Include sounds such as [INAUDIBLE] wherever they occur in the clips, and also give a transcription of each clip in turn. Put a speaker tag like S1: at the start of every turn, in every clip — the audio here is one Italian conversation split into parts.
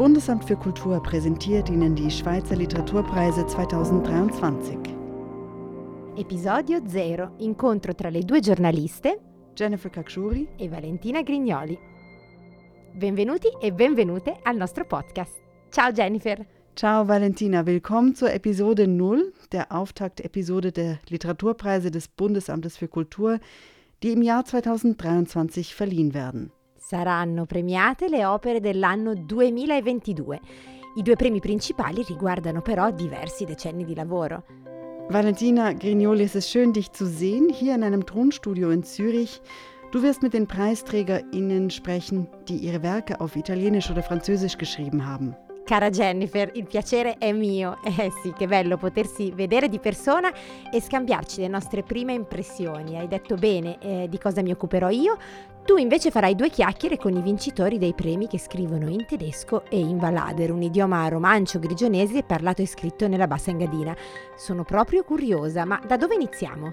S1: Bundesamt für Kultur präsentiert Ihnen die Schweizer Literaturpreise 2023.
S2: Episodio 0. Incontro tra le due giornaliste
S1: Jennifer Kakshuri
S2: e Valentina Grignoli. Benvenuti e benvenute al nostro podcast. Ciao Jennifer.
S1: Ciao Valentina, willkommen zur Episode 0, der Auftaktepisode der Literaturpreise des Bundesamtes für Kultur, die im Jahr 2023 verliehen werden.
S2: Saranno premiate le opere dell'anno 2022. I due premi principali riguardano però diversi decenni di lavoro.
S1: Valentina Grignoli, es ist schön, dich zu sehen, hier in einem Tonstudio in Zürich. Du wirst mit den PreisträgerInnen sprechen, die ihre Werke auf Italienisch oder Französisch geschrieben haben.
S2: Cara Jennifer, il piacere è mio. Eh sì, che bello potersi vedere di persona e scambiarci le nostre prime impressioni. Hai detto bene eh, di cosa mi occuperò io. Tu invece farai due chiacchiere con i vincitori dei premi che scrivono in tedesco e in Valader, un idioma romancio grigionese parlato e scritto nella Bassa Engadina. Sono proprio curiosa, ma da dove iniziamo?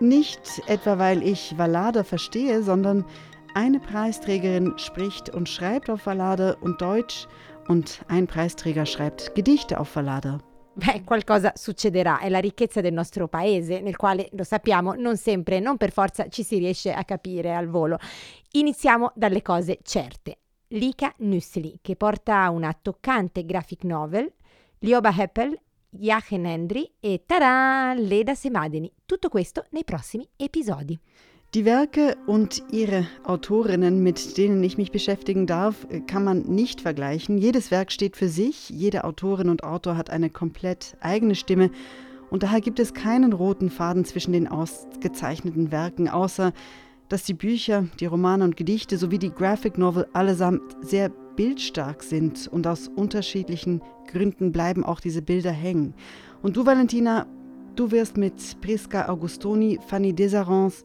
S1: Nicht etwa weil ich Valader verstehe, sondern eine Preisträgerin spricht und schreibt auf Valader und Deutsch und ein Preisträger schreibt Gedichte auf Valader.
S2: Beh, qualcosa succederà, è la ricchezza del nostro paese, nel quale, lo sappiamo, non sempre, non per forza ci si riesce a capire al volo. Iniziamo dalle cose certe. Lika Nüssli, che porta una toccante graphic novel, Lioba Heppel, Jachen Hendry e Tada, Leda Semadeni. Tutto questo nei prossimi episodi.
S1: Die Werke und ihre Autorinnen, mit denen ich mich beschäftigen darf, kann man nicht vergleichen. Jedes Werk steht für sich, jede Autorin und Autor hat eine komplett eigene Stimme und daher gibt es keinen roten Faden zwischen den ausgezeichneten Werken, außer dass die Bücher, die Romane und Gedichte sowie die Graphic Novel allesamt sehr bildstark sind und aus unterschiedlichen Gründen bleiben auch diese Bilder hängen. Und du, Valentina, du wirst mit Prisca Augustoni, Fanny Desarons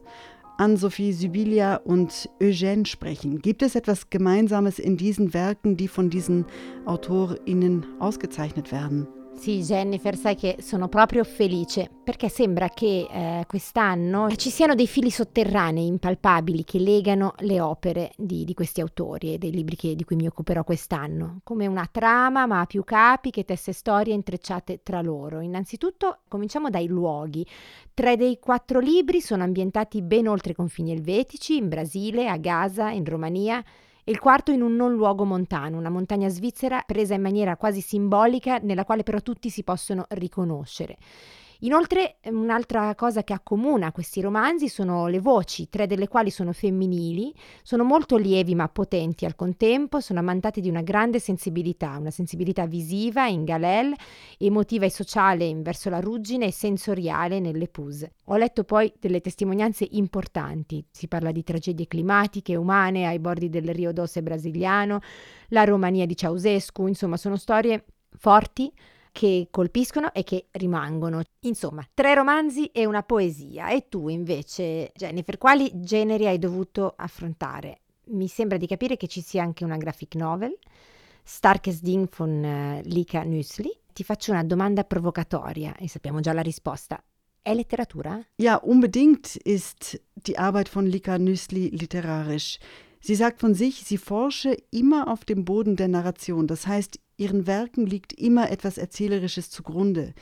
S1: Anne-Sophie Sibylia und Eugène sprechen. Gibt es etwas Gemeinsames in diesen Werken, die von diesen AutorInnen ausgezeichnet werden?
S2: Sì, Jennifer, sai che sono proprio felice perché sembra che eh, quest'anno ci siano dei fili sotterranei impalpabili che legano le opere di, di questi autori e dei libri che, di cui mi occuperò quest'anno, come una trama ma a più capi che tesse storie intrecciate tra loro. Innanzitutto cominciamo dai luoghi. Tre dei quattro libri sono ambientati ben oltre i confini elvetici, in Brasile, a Gaza, in Romania e il quarto in un non luogo montano, una montagna svizzera presa in maniera quasi simbolica nella quale però tutti si possono riconoscere. Inoltre un'altra cosa che accomuna questi romanzi sono le voci, tre delle quali sono femminili, sono molto lievi ma potenti al contempo, sono ammantate di una grande sensibilità, una sensibilità visiva in Galel, emotiva e sociale in verso la ruggine e sensoriale nelle Pus. Ho letto poi delle testimonianze importanti, si parla di tragedie climatiche, umane ai bordi del Rio Doce brasiliano, la Romania di Ceausescu, insomma sono storie forti che colpiscono e che rimangono. Insomma, tre romanzi e una poesia. E tu invece, Jennifer, quali generi hai dovuto affrontare? Mi sembra di capire che ci sia anche una graphic novel, Starkest Ding von uh, Lika Nüssli. Ti faccio una domanda provocatoria e sappiamo già la risposta. È letteratura?
S1: Ja, unbedingt ist die Arbeit von Lika Nüssli literarisch. Sie sagt von sich, sie forsche immer auf dem Boden der Narration. Das heißt, ihren Werken liegt immer etwas Erzählerisches zugrunde.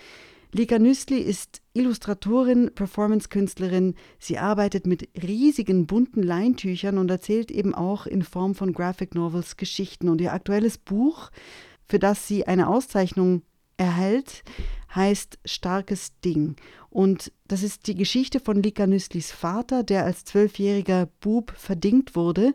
S1: Lika Nüssli ist Illustratorin, Performance-Künstlerin. Sie arbeitet mit riesigen bunten Leintüchern und erzählt eben auch in Form von Graphic Novels Geschichten. Und ihr aktuelles Buch, für das sie eine Auszeichnung erhält, heißt Starkes Ding. Und das ist die Geschichte von Lika Nüsslis Vater, der als zwölfjähriger Bub verdingt wurde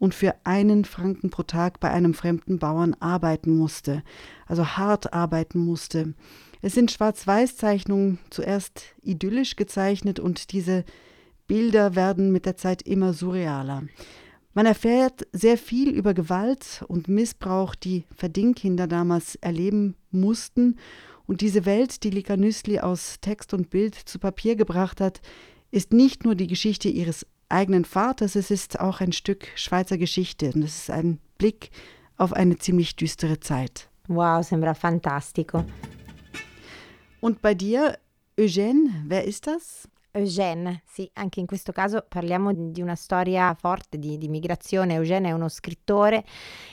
S1: und für einen Franken pro Tag bei einem fremden Bauern arbeiten musste, also hart arbeiten musste. Es sind Schwarz-Weiß-Zeichnungen zuerst idyllisch gezeichnet und diese Bilder werden mit der Zeit immer surrealer. Man erfährt sehr viel über Gewalt und Missbrauch, die Verdingkinder damals erleben mussten. Und diese Welt, die Lika Nüssli aus Text und Bild zu Papier gebracht hat, ist nicht nur die Geschichte ihres eigenen Vaters, es ist auch ein Stück Schweizer Geschichte und es ist ein Blick auf eine ziemlich düstere Zeit.
S2: Wow, sembra fantastico.
S1: Und bei dir, Eugène, wer ist das?
S2: Eugène, sì, anche in questo caso parliamo di una storia forte di, di, migrazione. Eugène è uno scrittore,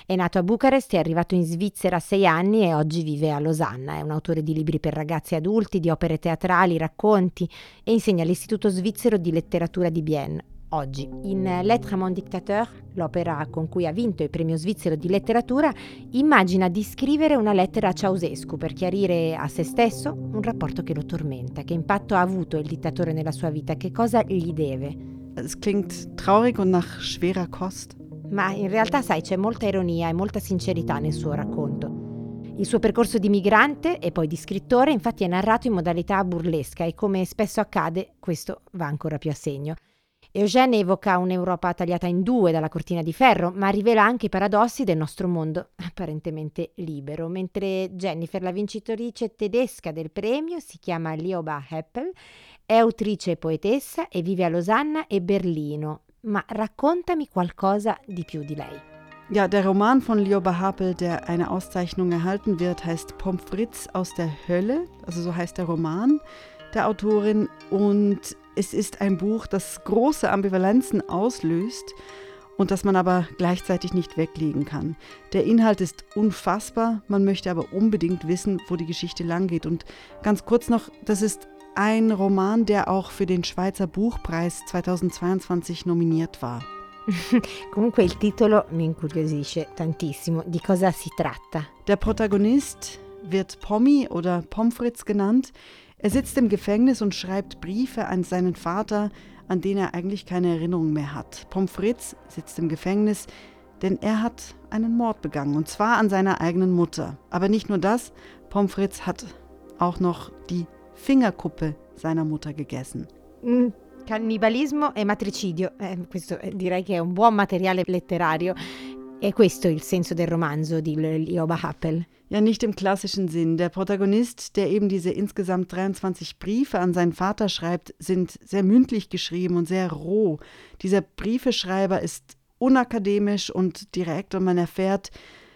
S2: è nato a Bucarest, è arrivato in Svizzera a sei anni e oggi vive a Losanna. È un autore di libri per ragazzi e adulti, di opere teatrali, racconti e insegna all'Istituto svizzero di letteratura di Bienne oggi. In Lettre à mon dictateur, l'opera con cui ha vinto il premio svizzero di letteratura, immagina di scrivere una lettera a Ceausescu per chiarire a se stesso un rapporto che lo tormenta. Che impatto ha avuto il dittatore nella sua vita? Che cosa gli deve?
S1: Es klingt traurig und nach schwerer Kost.
S2: Ma in realtà, sai, c'è molta ironia e molta sincerità nel suo racconto. Il suo percorso di migrante e poi di scrittore infatti è narrato in modalità burlesca e come spesso accade questo va ancora più a segno. Eugène evoca un'Europa tagliata in due dalla cortina di ferro, ma rivela anche i paradossi del nostro mondo [LAUGHS] apparentemente libero. Mentre Jennifer, la vincitrice tedesca del premio, si chiama Lioba Heppel, è autrice e poetessa e vive a Losanna e Berlino. Ma raccontami qualcosa di più di lei.
S1: Ja, der Roman von Lioba Hapel, der eine Auszeichnung erhalten wird, heißt Pommes frites aus der Hölle, also so heißt der Roman der Autorin und es ist ein Buch, das große Ambivalenzen auslöst und das man aber gleichzeitig nicht weglegen kann. Der Inhalt ist unfassbar, man möchte aber unbedingt wissen, wo die Geschichte langgeht. Und ganz kurz noch, das ist ein Roman, der auch für den Schweizer Buchpreis 2022 nominiert war. [LAUGHS]
S2: Comunque il titolo mi incuriosisce tantissimo. Di cosa si tratta?
S1: Der Protagonist wird Pommi oder Pomfritz genannt. Er sitzt im Gefängnis und schreibt Briefe an seinen Vater, an den er eigentlich keine Erinnerung mehr hat. Pomfritz sitzt im Gefängnis, denn er hat einen Mord begangen, und zwar an seiner eigenen Mutter. Aber nicht nur das, Pomfritz hat auch noch die Fingerkuppe seiner Mutter gegessen.
S2: Mm, cannibalismo e matricidio, eh, questo eh, direi che è un buon materiale letterario. E questo è il senso del romanzo di Lioba Happel.
S1: Ja, nicht im klassischen Sinn. Der Protagonist, der eben diese insgesamt 23 Briefe an seinen Vater schreibt, sind sehr mündlich geschrieben und sehr roh. Dieser Briefeschreiber ist unakademisch und direkt und man erfährt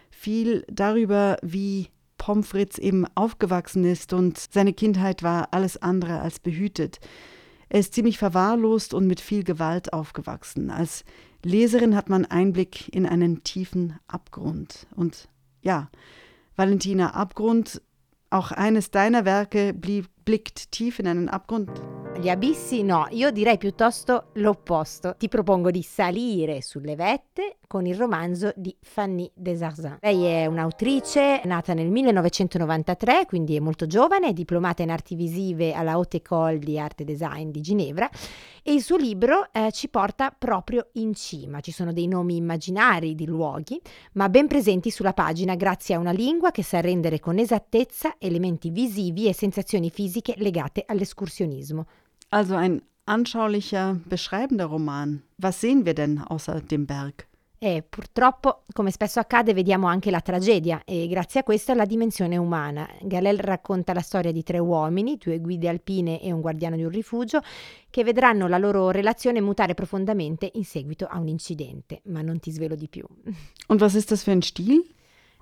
S1: viel darüber, wie Pomfritz eben aufgewachsen ist und seine Kindheit war alles andere als behütet. Er ist ziemlich verwahrlost und mit viel Gewalt aufgewachsen. Als Leserin hat man Einblick in einen tiefen Abgrund. Und ja, Valentina Abgrund, auch eines deiner Werke blieb, blickt tief in einen Abgrund.
S2: Gli abissi no, io direi piuttosto l'opposto. Ti propongo di salire sulle vette con il romanzo di Fanny Desarsin. Lei è un'autrice nata nel 1993, quindi è molto giovane, è diplomata in arti visive alla Haute École di Arte Design di Ginevra e il suo libro eh, ci porta proprio in cima. Ci sono dei nomi immaginari di luoghi, ma ben presenti sulla pagina grazie a una lingua che sa rendere con esattezza elementi visivi e sensazioni fisiche legate all'escursionismo.
S1: Also ein anschaulicher, beschreibender Roman. Was sehen wir denn außer dem Berg?
S2: E purtroppo, come spesso accade, vediamo anche la tragedia e grazie a questo la dimensione umana. Galel racconta la storia di tre uomini, due guide alpine e un guardiano di un rifugio, che vedranno la loro relazione mutare profondamente in seguito a un incidente, ma non ti svelo di più.
S1: Und was ist das für ein Stil?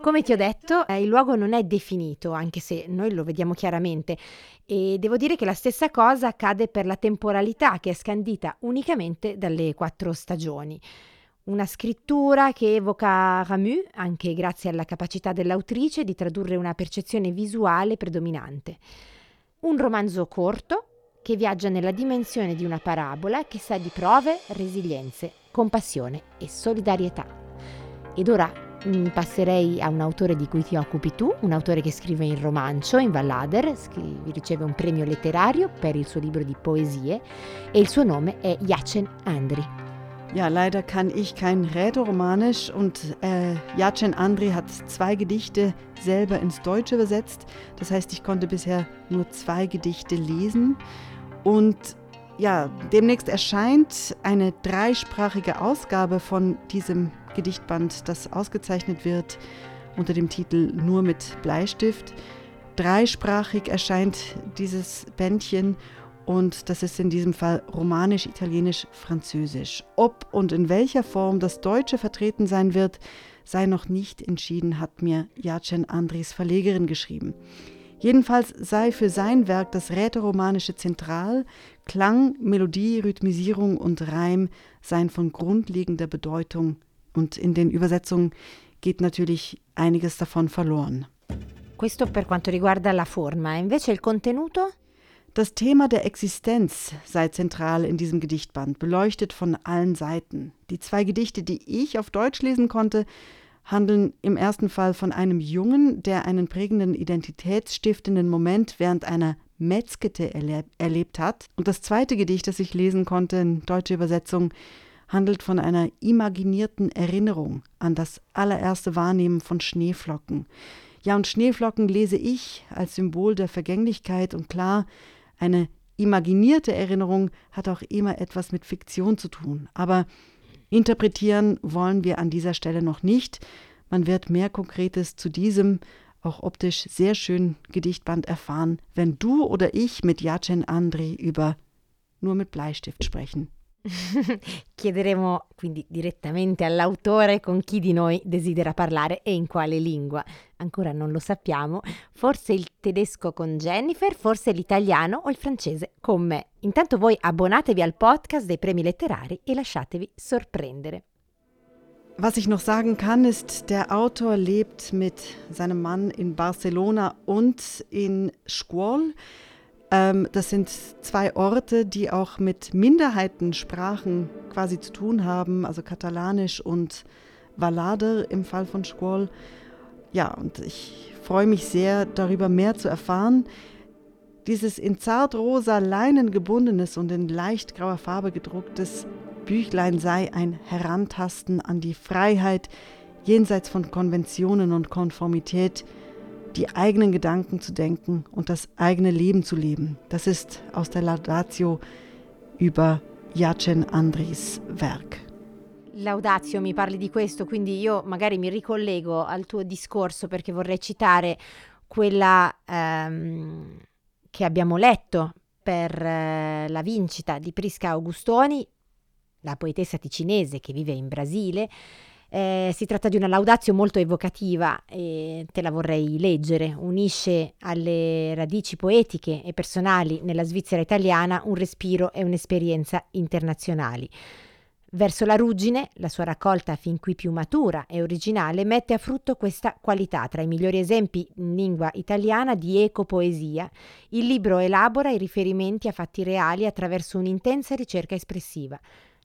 S2: Come ti ho detto, eh, il luogo non è definito, anche se noi lo vediamo chiaramente, e devo dire che la stessa cosa accade per la temporalità che è scandita unicamente dalle quattro stagioni. Una scrittura che evoca Ramu, anche grazie alla capacità dell'autrice di tradurre una percezione visuale predominante. Un romanzo corto che viaggia nella dimensione di una parabola che sa di prove, resilienze, compassione e solidarietà. Ed ora passerei a un autore di cui ti occupi tu, un autore che scrive in romancio, in Vallader, scrive, riceve un premio letterario per il suo libro di poesie e il suo nome è Jacen Andri.
S1: Ja, leider kann ich kein Rätoromanisch und äh, Jacen Andri hat zwei Gedichte selber ins Deutsche übersetzt. Das heißt, ich konnte bisher nur zwei Gedichte lesen. Und ja, demnächst erscheint eine dreisprachige Ausgabe von diesem Gedichtband, das ausgezeichnet wird unter dem Titel Nur mit Bleistift. Dreisprachig erscheint dieses Bändchen und das ist in diesem Fall romanisch, italienisch, französisch. Ob und in welcher Form das Deutsche vertreten sein wird, sei noch nicht entschieden, hat mir Jacen Andris Verlegerin geschrieben. Jedenfalls sei für sein Werk das rätoromanische Zentral, Klang, Melodie, Rhythmisierung und Reim seien von grundlegender Bedeutung und in den Übersetzungen geht natürlich einiges davon verloren.
S2: Questo per quanto riguarda la forma, invece il contenuto?
S1: Das Thema der Existenz sei zentral in diesem Gedichtband, beleuchtet von allen Seiten. Die zwei Gedichte, die ich auf Deutsch lesen konnte, handeln im ersten Fall von einem Jungen, der einen prägenden identitätsstiftenden Moment während einer Metzgete erleb erlebt hat. Und das zweite Gedicht, das ich lesen konnte in deutscher Übersetzung, handelt von einer imaginierten Erinnerung an das allererste Wahrnehmen von Schneeflocken. Ja, und Schneeflocken lese ich als Symbol der Vergänglichkeit und klar, eine imaginierte Erinnerung hat auch immer etwas mit Fiktion zu tun. Aber interpretieren wollen wir an dieser Stelle noch nicht. Man wird mehr Konkretes zu diesem auch optisch sehr schön Gedichtband erfahren, wenn du oder ich mit Jacen Andri über nur mit Bleistift sprechen. [LAUGHS]
S2: Chiederemo quindi direttamente all'autore con chi di noi desidera parlare e in quale lingua. Ancora non lo sappiamo, forse il tedesco con Jennifer, forse l'italiano o il francese con me. Intanto voi abbonatevi al podcast dei premi letterari e lasciatevi sorprendere.
S1: Was ich noch sagen kann, ist, der Autor lebt mit seinem Mann in Barcelona und in Squall. Ähm, das sind zwei Orte, die auch mit Minderheitensprachen quasi zu tun haben, also Katalanisch und Valader im Fall von Squall. Ja, und ich freue mich sehr, darüber mehr zu erfahren. Dieses in zartrosa Leinen gebundenes und in leicht grauer Farbe gedrucktes Büchlein sei ein Herantasten an die Freiheit jenseits von Konventionen und Konformität, die eigenen Gedanken zu denken und das eigene Leben zu leben. Das ist aus der Laudatio über Jacen Andris Werk.
S2: Laudazio mi parli di questo, quindi io magari mi ricollego al tuo discorso perché vorrei citare quella ehm, che abbiamo letto per eh, la vincita di Prisca Augustoni, la poetessa ticinese che vive in Brasile, eh, si tratta di una laudazio molto evocativa e te la vorrei leggere. Unisce alle radici poetiche e personali nella Svizzera italiana un respiro e un'esperienza internazionali. Verso la ruggine, la sua raccolta fin qui più matura e originale mette a frutto questa qualità. Tra i migliori esempi in lingua italiana di ecopoesia, il libro elabora i riferimenti a fatti reali attraverso un'intensa ricerca espressiva.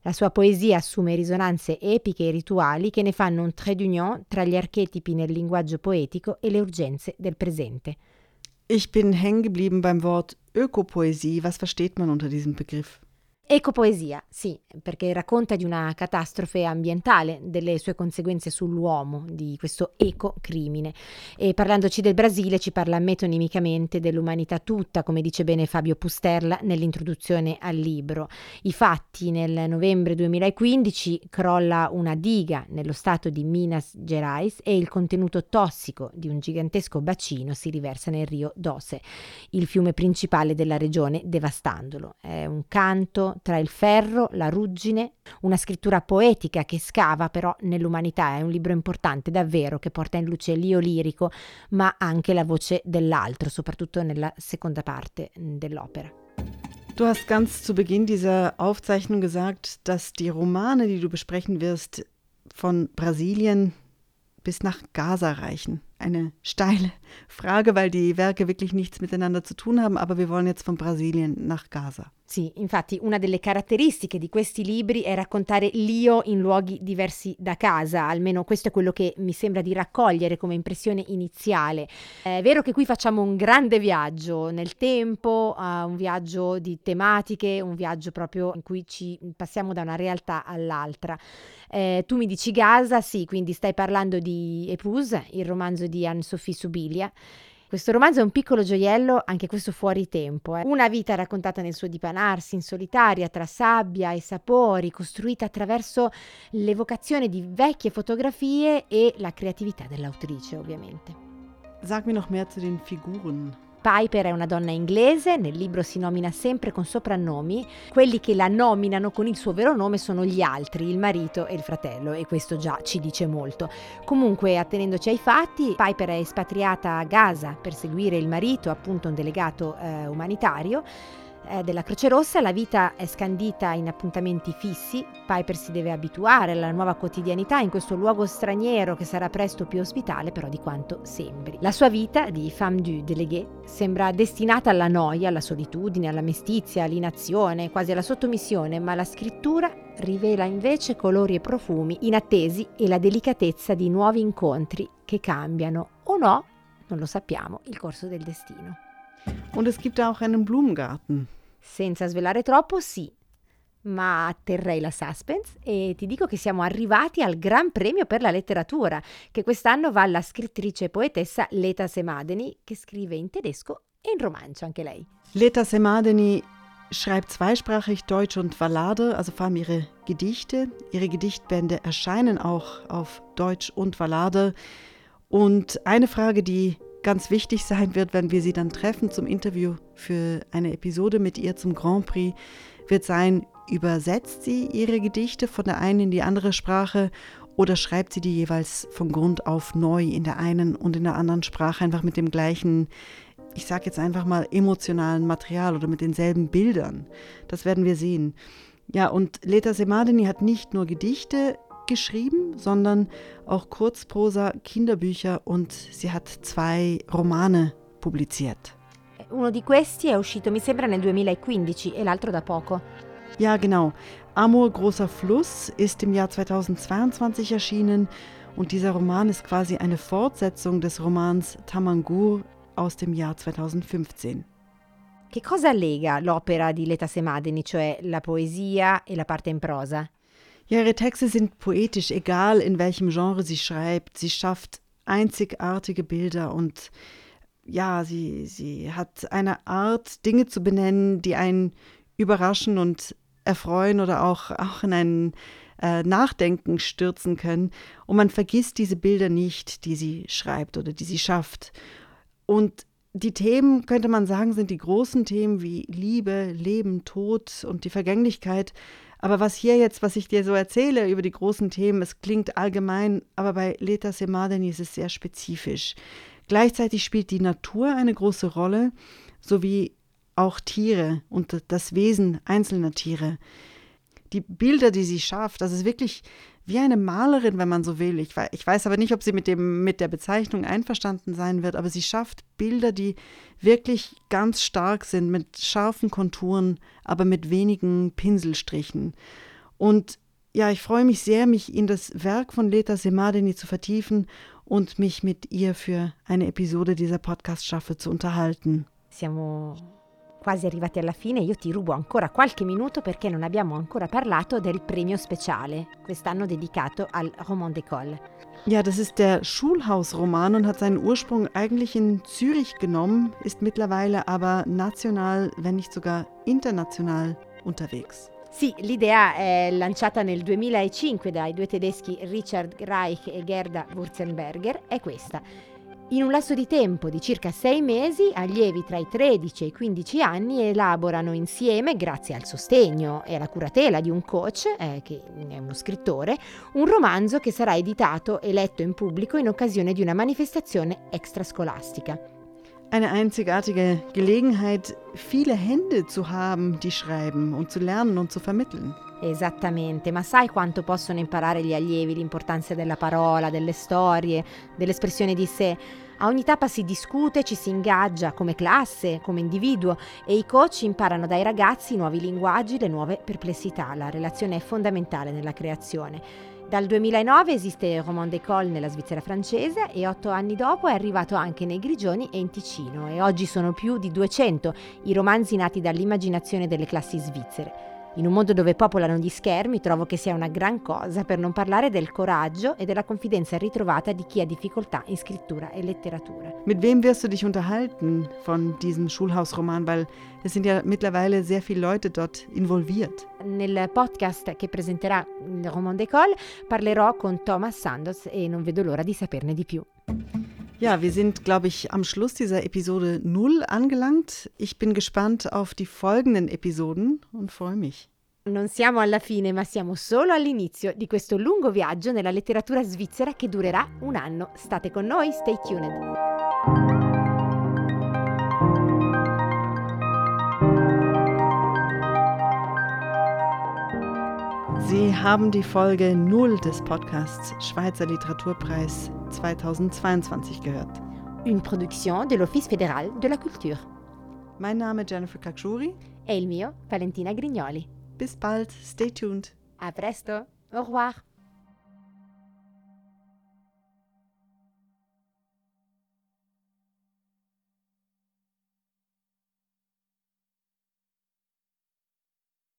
S2: La sua poesia assume risonanze epiche e rituali che ne fanno un trait d'union tra gli archetipi nel linguaggio poetico e le urgenze del presente.
S1: Ich bin hängen geblieben beim Wort Ökopoesie. Was versteht man unter diesem Begriff?
S2: Ecopoesia, sì, perché racconta di una catastrofe ambientale, delle sue conseguenze sull'uomo, di questo ecocrimine. E parlandoci del Brasile ci parla metonimicamente dell'umanità tutta, come dice bene Fabio Pusterla nell'introduzione al libro. I fatti nel novembre 2015 crolla una diga nello stato di Minas Gerais e il contenuto tossico di un gigantesco bacino si riversa nel Rio Dose, il fiume principale della regione, devastandolo. È un canto tra il ferro, la ruggine, una scrittura poetica che scava però nell'umanità, è un libro importante davvero che porta in luce l'io lirico, ma anche la voce dell'altro, soprattutto nella seconda parte dell'opera.
S1: Du hast ganz zu Beginn dieser Aufzeichnung gesagt, dass die Romane, die du besprechen wirst, von Brasilien bis nach Gaza reichen. Eine steile [LAUGHS] Frage, weil die Werke wirklich nichts miteinander zu tun haben, aber wir wollen jetzt von Brasilien nach Gaza.
S2: Sì, infatti una delle caratteristiche di questi libri è raccontare l'io in luoghi diversi da casa, almeno questo è quello che mi sembra di raccogliere come impressione iniziale. È vero che qui facciamo un grande viaggio nel tempo, uh, un viaggio di tematiche, un viaggio proprio in cui ci passiamo da una realtà all'altra. Eh, tu mi dici Gaza, sì, quindi stai parlando di Epuse, il romanzo Anne-Sophie Subilia questo romanzo è un piccolo gioiello, anche questo fuori tempo. Eh. Una vita raccontata nel suo dipanarsi in solitaria, tra sabbia e sapori, costruita attraverso l'evocazione di vecchie fotografie e la creatività dell'autrice, ovviamente.
S1: Sag mir noch mehr zu den Figuren.
S2: Piper è una donna inglese, nel libro si nomina sempre con soprannomi, quelli che la nominano con il suo vero nome sono gli altri, il marito e il fratello e questo già ci dice molto. Comunque, attenendoci ai fatti, Piper è espatriata a Gaza per seguire il marito, appunto un delegato eh, umanitario, eh, della Croce Rossa, la vita è scandita in appuntamenti fissi, Piper si deve abituare alla nuova quotidianità in questo luogo straniero che sarà presto più ospitale però di quanto sembri. La sua vita di femme du délégué sembra destinata alla noia, alla solitudine, alla mestizia, all'inazione, quasi alla sottomissione, ma la scrittura rivela invece colori e profumi inattesi e la delicatezza di nuovi incontri che cambiano o no, non lo sappiamo, il corso del destino.
S1: Und es gibt auch einen Blumengarten.
S2: Senza svelare troppo, sì. Ma terrei la suspense e ti dico che siamo arrivati al Gran Premio per la letteratura, che quest'anno va alla scrittrice e poetessa Leta Semadeni, che scrive in tedesco e in romanzo anche lei.
S1: Leta Semadeni schreibt zweisprachig Deutsch und Ballade, also vor allem ihre Gedichte. Ihre Gedichtbände erscheinen auch auf Deutsch und Ballade. Und eine Frage, die ganz wichtig sein wird, wenn wir sie dann treffen zum Interview für eine Episode mit ihr zum Grand Prix, wird sein, übersetzt sie ihre Gedichte von der einen in die andere Sprache oder schreibt sie die jeweils von Grund auf neu in der einen und in der anderen Sprache einfach mit dem gleichen, ich sage jetzt einfach mal emotionalen Material oder mit denselben Bildern. Das werden wir sehen. Ja, und Leta Semadeni hat nicht nur Gedichte geschrieben, sondern auch Kurzprosa, Kinderbücher und sie hat zwei Romane pubbliziert.
S2: Uno di questi è uscito, mi sembra, nel 2015 e l'altro da poco.
S1: Ja, genau. Amor großer Fluss ist im Jahr 2022 erschienen und dieser Roman ist quasi eine Fortsetzung des Romans Tamangur aus dem Jahr 2015.
S2: Che cosa lega l'opera di Leta Semadeni, cioè la poesia e la parte in prosa?
S1: Ja, ihre Texte sind poetisch, egal in welchem Genre sie schreibt. Sie schafft einzigartige Bilder und ja, sie, sie hat eine Art, Dinge zu benennen, die einen überraschen und erfreuen oder auch, auch in ein äh, Nachdenken stürzen können. Und man vergisst diese Bilder nicht, die sie schreibt oder die sie schafft. Und die Themen, könnte man sagen, sind die großen Themen wie Liebe, Leben, Tod und die Vergänglichkeit. Aber was hier jetzt, was ich dir so erzähle über die großen Themen, es klingt allgemein, aber bei Leta Semadeni ist es sehr spezifisch. Gleichzeitig spielt die Natur eine große Rolle, sowie auch Tiere und das Wesen einzelner Tiere. Die Bilder, die sie schafft, das ist wirklich wie eine Malerin, wenn man so will. Ich, ich weiß aber nicht, ob sie mit, dem, mit der Bezeichnung einverstanden sein wird, aber sie schafft Bilder, die wirklich ganz stark sind, mit scharfen Konturen, aber mit wenigen Pinselstrichen. Und ja, ich freue mich sehr, mich in das Werk von Leta Semadeni zu vertiefen und mich mit ihr für eine Episode dieser Podcast-Staffel zu unterhalten.
S2: Siamo quasi arrivati alla fine, io ti rubo ancora qualche minuto perché non abbiamo ancora parlato del premio speciale, quest'anno dedicato al Roman d'école.
S1: Ja, das ist der Schulhausroman und hat seinen Ursprung eigentlich in Zürich genommen, ist mittlerweile aber national, wenn nicht sogar international unterwegs.
S2: Sì, l'idea è lanciata nel 2005 dai due tedeschi Richard Reich e Gerda Wurzenberger, è questa. In un lasso di tempo di circa sei mesi, allievi tra i 13 e i 15 anni elaborano insieme, grazie al sostegno e alla curatela di un coach, eh, che è uno scrittore, un romanzo che sarà editato e letto in pubblico in occasione di una manifestazione extrascolastica.
S1: Eine einzigartige Gelegenheit, viele Hände zu haben, die schreiben und zu lernen und zu vermitteln.
S2: Esattamente, ma sai quanto possono imparare gli allievi l'importanza della parola, delle storie, dell'espressione di sé? A ogni tappa si discute, ci si ingaggia come classe, come individuo e i coach imparano dai ragazzi i nuovi linguaggi, le nuove perplessità. La relazione è fondamentale nella creazione. Dal 2009 esiste Roman d'école nella Svizzera francese e otto anni dopo è arrivato anche nei Grigioni e in Ticino e oggi sono più di 200 i romanzi nati dall'immaginazione delle classi svizzere. In un mondo dove popolano gli schermi trovo che sia una gran cosa per non parlare del coraggio e della confidenza ritrovata di chi ha difficoltà in scrittura e letteratura.
S1: Mit wem wirst du dich unterhalten von diesem Schulhausroman? Weil es sind ja mittlerweile sehr viele Leute dort involviert.
S2: Nel podcast che presenterà il Roman d'école parlerò con Thomas Sandoz e non vedo l'ora di saperne di più.
S1: Ja, wir sind, glaube ich, am Schluss dieser Episode 0 angelangt. Ich bin gespannt auf die folgenden Episoden und freue mich.
S2: Non siamo alla fine, ma siamo solo all'inizio di questo lungo viaggio nella letteratura svizzera che durerà un anno. State con noi, stay tuned.
S1: Sie haben die Folge 0 des Podcasts Schweizer Literaturpreis 2022 gehört.
S2: Une production de l'Office fédéral de la culture.
S1: Mein Name ist Jennifer Kakshuri.
S2: E il mio, Valentina Grignoli.
S1: Bis bald, stay tuned.
S2: A presto, au revoir.